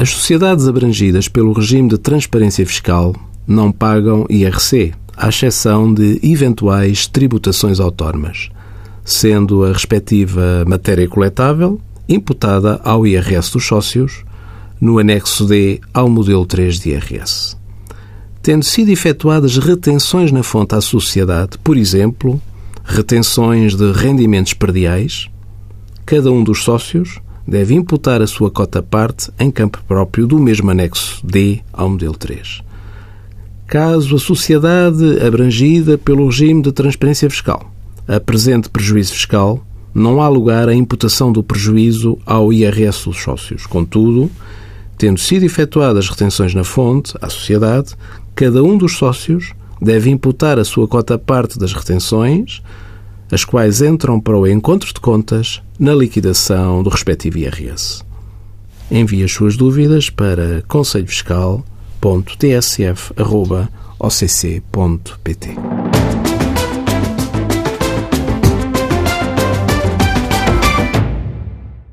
As sociedades abrangidas pelo regime de transparência fiscal não pagam IRC, à exceção de eventuais tributações autónomas, sendo a respectiva matéria coletável imputada ao IRS dos sócios no anexo D ao modelo 3 de IRS. Tendo sido efetuadas retenções na fonte à sociedade, por exemplo, retenções de rendimentos perdiais, cada um dos sócios deve imputar a sua cota-parte em campo próprio do mesmo anexo D ao modelo 3. Caso a sociedade abrangida pelo regime de transparência fiscal apresente prejuízo fiscal, não há lugar à imputação do prejuízo ao IRS dos sócios. Contudo, tendo sido efetuadas retenções na fonte, à sociedade, cada um dos sócios deve imputar a sua cota-parte das retenções as quais entram para o encontro de contas na liquidação do respectivo IRS. Envie as suas dúvidas para conselhofiscal.tsf.occ.pt.